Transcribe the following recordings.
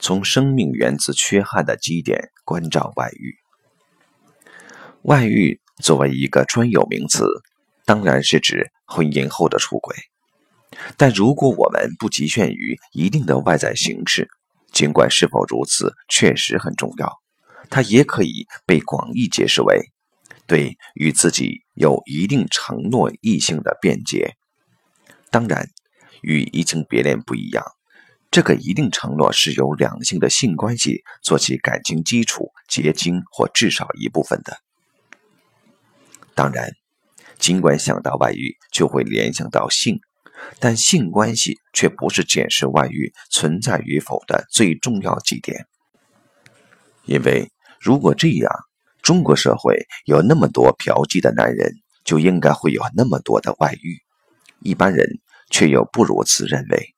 从生命源自缺憾的基点关照外遇。外遇作为一个专有名词，当然是指婚姻后的出轨。但如果我们不局限于一定的外在形式，尽管是否如此确实很重要，它也可以被广义解释为对与自己有一定承诺异性的辩解。当然，与移情别恋不一样，这个一定承诺是由两性的性关系做起感情基础、结晶或至少一部分的。当然，尽管想到外遇就会联想到性。但性关系却不是检视外遇存在与否的最重要基点，因为如果这样，中国社会有那么多嫖妓的男人，就应该会有那么多的外遇。一般人却又不如此认为，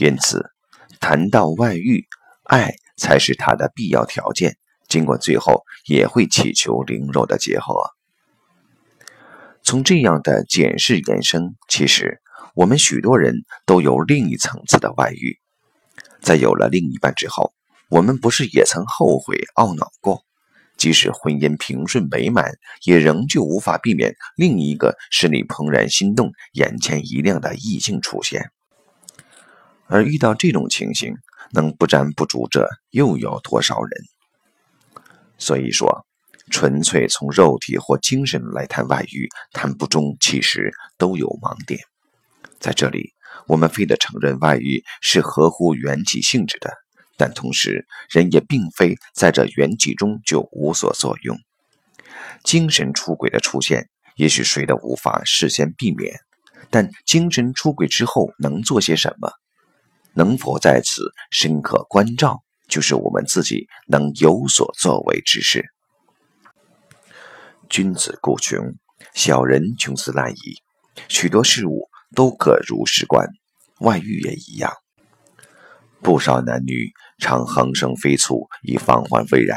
因此谈到外遇，爱才是他的必要条件。尽管最后也会祈求灵肉的结合。从这样的检视延伸，其实。我们许多人都有另一层次的外遇，在有了另一半之后，我们不是也曾后悔懊恼过？即使婚姻平顺美满，也仍旧无法避免另一个使你怦然心动、眼前一亮的异性出现。而遇到这种情形，能不沾不足者又有多少人？所以说，纯粹从肉体或精神来谈外遇，谈不中，其实都有盲点。在这里，我们非得承认外遇是合乎缘起性质的，但同时，人也并非在这缘起中就无所作用。精神出轨的出现，也许谁都无法事先避免，但精神出轨之后能做些什么，能否在此深刻关照，就是我们自己能有所作为之事。君子固穷，小人穷斯滥矣。许多事物。都可如是观，外遇也一样。不少男女常横生飞醋，以防患未然。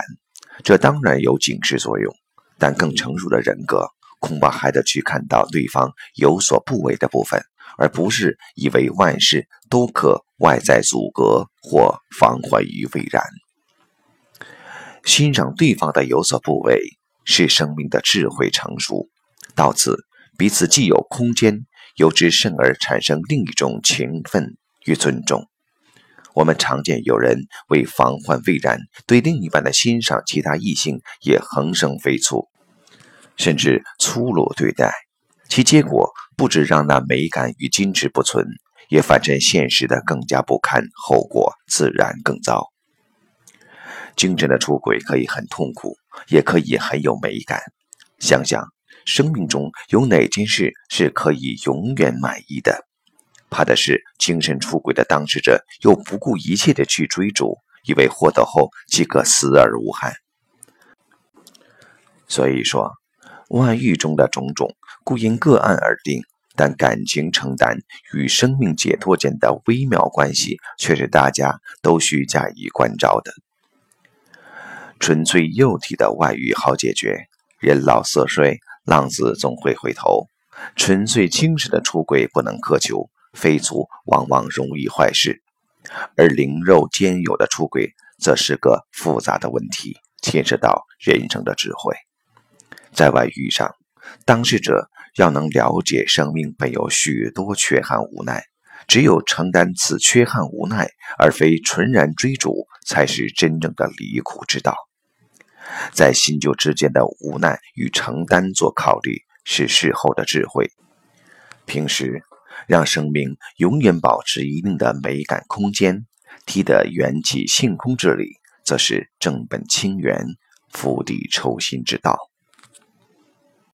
这当然有警示作用，但更成熟的人格恐怕还得去看到对方有所不为的部分，而不是以为万事都可外在阻隔或防患于未然。欣赏对方的有所不为，是生命的智慧成熟。到此，彼此既有空间。由之甚而产生另一种情分与尊重。我们常见有人为防患未然，对另一半的欣赏，其他异性也横生飞醋，甚至粗鲁对待，其结果不止让那美感与矜持不存，也反衬现实的更加不堪，后果自然更糟。精神的出轨可以很痛苦，也可以很有美感。想想。生命中有哪件事是可以永远满意的？怕的是精神出轨的当事者又不顾一切的去追逐，以为获得后即可死而无憾。所以说，外遇中的种种故因个案而定，但感情承担与生命解脱间的微妙关系，却是大家都需加以关照的。纯粹幼体的外遇好解决，人老色衰。浪子总会回头，纯粹精神的出轨不能苛求，非族往往容易坏事；而灵肉兼有的出轨，则是个复杂的问题，牵涉到人生的智慧。在外遇上，当事者要能了解生命本有许多缺憾无奈，只有承担此缺憾无奈，而非纯然追逐，才是真正的离苦之道。在新旧之间的无奈与承担做考虑，是事后的智慧。平时让生命永远保持一定的美感空间，提得缘起性空之理，则是正本清源、釜底抽薪之道。